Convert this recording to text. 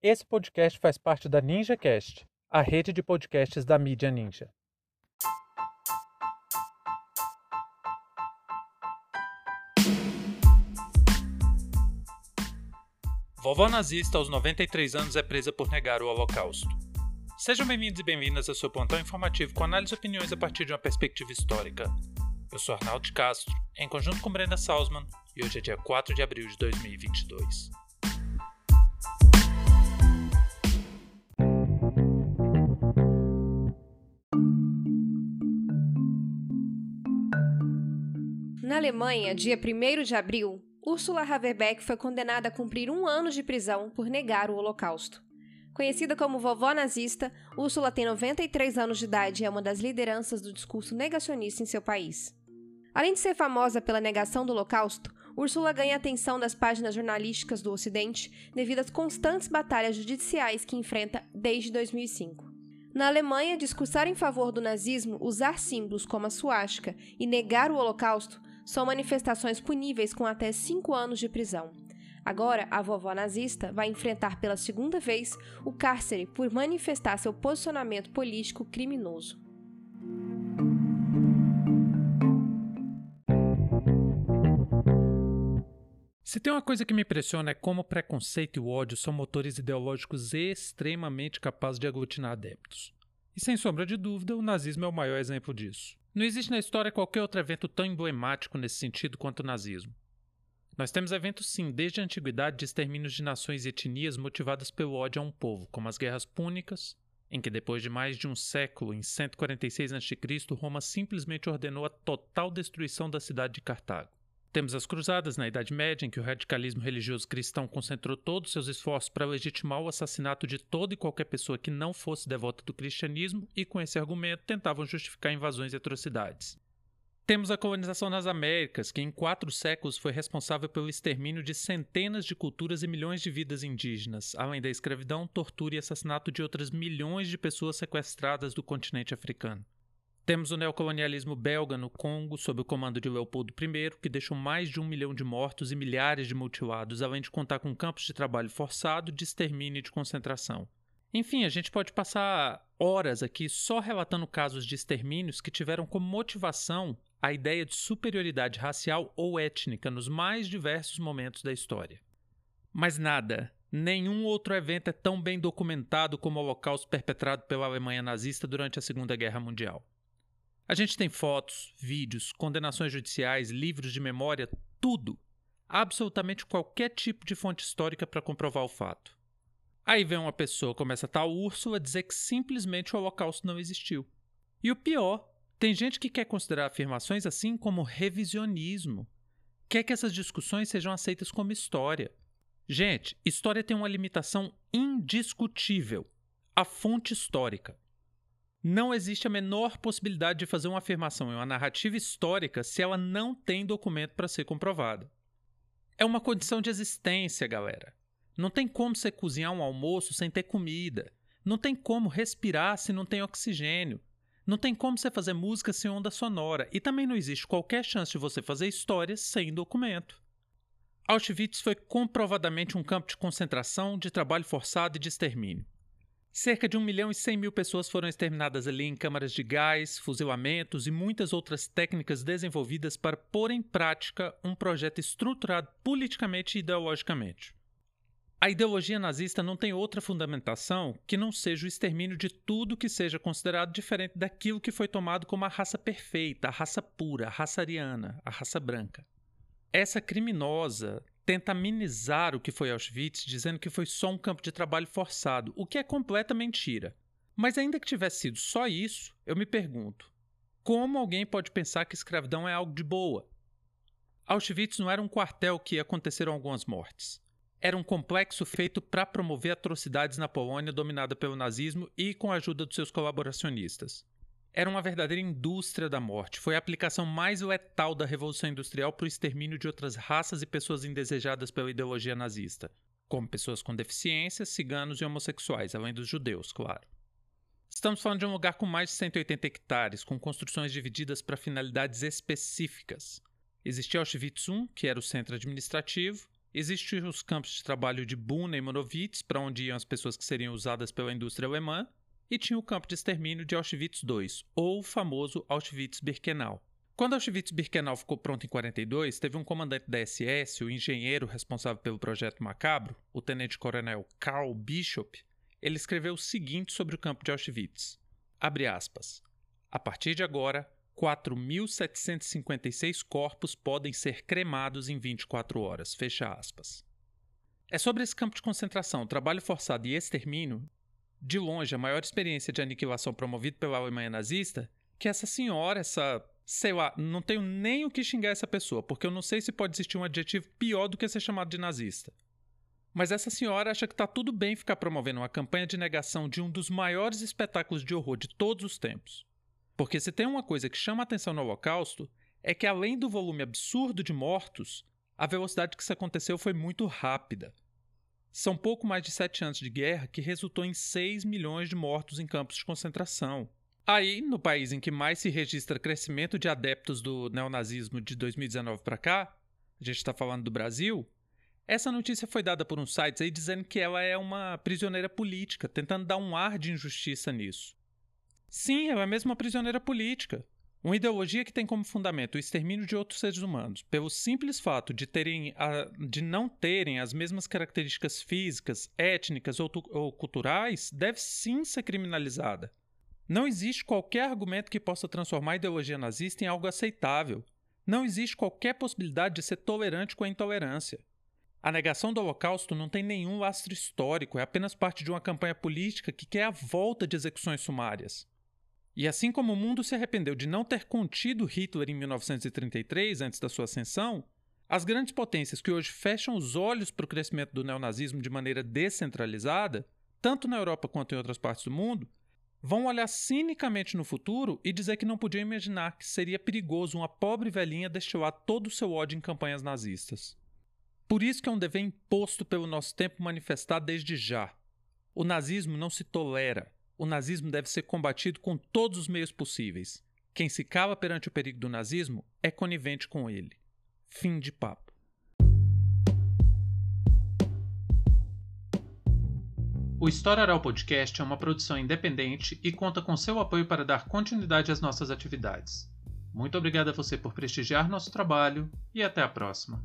Esse podcast faz parte da NinjaCast, a rede de podcasts da mídia Ninja. Vovó nazista aos 93 anos é presa por negar o Holocausto. Sejam bem-vindos e bem-vindas ao seu plantão informativo com análise e opiniões a partir de uma perspectiva histórica. Eu sou Arnaldo Castro, em conjunto com Brenda Salzman, e hoje é dia 4 de abril de 2022. Alemanha, dia 1 de abril, Ursula Haverbeck foi condenada a cumprir um ano de prisão por negar o Holocausto. Conhecida como vovó nazista, Ursula tem 93 anos de idade e é uma das lideranças do discurso negacionista em seu país. Além de ser famosa pela negação do Holocausto, Ursula ganha atenção das páginas jornalísticas do Ocidente devido às constantes batalhas judiciais que enfrenta desde 2005. Na Alemanha, discursar em favor do nazismo, usar símbolos como a suástica e negar o Holocausto são manifestações puníveis com até cinco anos de prisão. Agora, a vovó nazista vai enfrentar pela segunda vez o cárcere por manifestar seu posicionamento político criminoso. Se tem uma coisa que me impressiona é como o preconceito e o ódio são motores ideológicos extremamente capazes de aglutinar adeptos. E sem sombra de dúvida, o nazismo é o maior exemplo disso. Não existe na história qualquer outro evento tão emblemático nesse sentido quanto o nazismo. Nós temos eventos, sim, desde a antiguidade de extermínios de nações e etnias motivadas pelo ódio a um povo, como as guerras púnicas, em que depois de mais de um século, em 146 a.C., Roma simplesmente ordenou a total destruição da cidade de Cartago. Temos as Cruzadas na Idade Média, em que o radicalismo religioso cristão concentrou todos seus esforços para legitimar o assassinato de toda e qualquer pessoa que não fosse devota do cristianismo e, com esse argumento, tentavam justificar invasões e atrocidades. Temos a colonização nas Américas, que em quatro séculos foi responsável pelo extermínio de centenas de culturas e milhões de vidas indígenas, além da escravidão, tortura e assassinato de outras milhões de pessoas sequestradas do continente africano. Temos o neocolonialismo belga no Congo, sob o comando de Leopoldo I, que deixou mais de um milhão de mortos e milhares de mutilados, além de contar com campos de trabalho forçado, de extermínio e de concentração. Enfim, a gente pode passar horas aqui só relatando casos de extermínios que tiveram como motivação a ideia de superioridade racial ou étnica nos mais diversos momentos da história. Mas nada, nenhum outro evento é tão bem documentado como o Holocausto perpetrado pela Alemanha nazista durante a Segunda Guerra Mundial. A gente tem fotos, vídeos, condenações judiciais, livros de memória, tudo. Absolutamente qualquer tipo de fonte histórica para comprovar o fato. Aí vem uma pessoa como essa tal Úrsula dizer que simplesmente o Holocausto não existiu. E o pior, tem gente que quer considerar afirmações assim como revisionismo. Quer que essas discussões sejam aceitas como história. Gente, história tem uma limitação indiscutível: a fonte histórica. Não existe a menor possibilidade de fazer uma afirmação em uma narrativa histórica se ela não tem documento para ser comprovada. É uma condição de existência, galera. Não tem como você cozinhar um almoço sem ter comida. Não tem como respirar se não tem oxigênio. Não tem como você fazer música sem onda sonora. E também não existe qualquer chance de você fazer histórias sem documento. Auschwitz foi comprovadamente um campo de concentração, de trabalho forçado e de extermínio. Cerca de 1 milhão e 100 mil pessoas foram exterminadas ali em câmaras de gás, fuzilamentos e muitas outras técnicas desenvolvidas para pôr em prática um projeto estruturado politicamente e ideologicamente. A ideologia nazista não tem outra fundamentação que não seja o extermínio de tudo que seja considerado diferente daquilo que foi tomado como a raça perfeita, a raça pura, a raça ariana, a raça branca. Essa criminosa tenta amenizar o que foi Auschwitz, dizendo que foi só um campo de trabalho forçado, o que é completa mentira. Mas ainda que tivesse sido só isso, eu me pergunto: como alguém pode pensar que escravidão é algo de boa? Auschwitz não era um quartel que aconteceram algumas mortes. Era um complexo feito para promover atrocidades na Polônia dominada pelo nazismo e com a ajuda dos seus colaboracionistas era uma verdadeira indústria da morte. Foi a aplicação mais letal da Revolução Industrial para o extermínio de outras raças e pessoas indesejadas pela ideologia nazista, como pessoas com deficiências, ciganos e homossexuais, além dos judeus, claro. Estamos falando de um lugar com mais de 180 hectares, com construções divididas para finalidades específicas. Existia Auschwitz I, que era o centro administrativo, Existiam os campos de trabalho de Buna e Monowitz, para onde iam as pessoas que seriam usadas pela indústria alemã, e tinha o campo de extermínio de Auschwitz II, ou o famoso Auschwitz-Birkenau. Quando Auschwitz-Birkenau ficou pronto em 42, teve um comandante da SS, o engenheiro responsável pelo projeto Macabro, o tenente-coronel Karl Bishop, ele escreveu o seguinte sobre o campo de Auschwitz. Abre aspas. A partir de agora, 4.756 corpos podem ser cremados em 24 horas. Fecha aspas. É sobre esse campo de concentração, trabalho forçado e extermínio, de longe a maior experiência de aniquilação promovida pela Alemanha nazista, que essa senhora, essa. sei lá, não tenho nem o que xingar essa pessoa, porque eu não sei se pode existir um adjetivo pior do que ser chamado de nazista. Mas essa senhora acha que está tudo bem ficar promovendo uma campanha de negação de um dos maiores espetáculos de horror de todos os tempos. Porque se tem uma coisa que chama atenção no Holocausto, é que além do volume absurdo de mortos, a velocidade que isso aconteceu foi muito rápida. São pouco mais de sete anos de guerra que resultou em 6 milhões de mortos em campos de concentração. Aí, no país em que mais se registra crescimento de adeptos do neonazismo de 2019 para cá, a gente está falando do Brasil, essa notícia foi dada por uns sites aí dizendo que ela é uma prisioneira política, tentando dar um ar de injustiça nisso. Sim, ela é mesmo uma prisioneira política. Uma ideologia que tem como fundamento o extermínio de outros seres humanos, pelo simples fato de, terem a, de não terem as mesmas características físicas, étnicas ou, ou culturais, deve sim ser criminalizada. Não existe qualquer argumento que possa transformar a ideologia nazista em algo aceitável. Não existe qualquer possibilidade de ser tolerante com a intolerância. A negação do Holocausto não tem nenhum lastro histórico, é apenas parte de uma campanha política que quer a volta de execuções sumárias. E assim como o mundo se arrependeu de não ter contido Hitler em 1933, antes da sua ascensão, as grandes potências que hoje fecham os olhos para o crescimento do neonazismo de maneira descentralizada, tanto na Europa quanto em outras partes do mundo, vão olhar cinicamente no futuro e dizer que não podiam imaginar que seria perigoso uma pobre velhinha destilar todo o seu ódio em campanhas nazistas. Por isso que é um dever imposto pelo nosso tempo manifestar desde já. O nazismo não se tolera, o nazismo deve ser combatido com todos os meios possíveis. Quem se cala perante o perigo do nazismo é conivente com ele. Fim de papo. O História Oral Podcast é uma produção independente e conta com seu apoio para dar continuidade às nossas atividades. Muito obrigado a você por prestigiar nosso trabalho e até a próxima.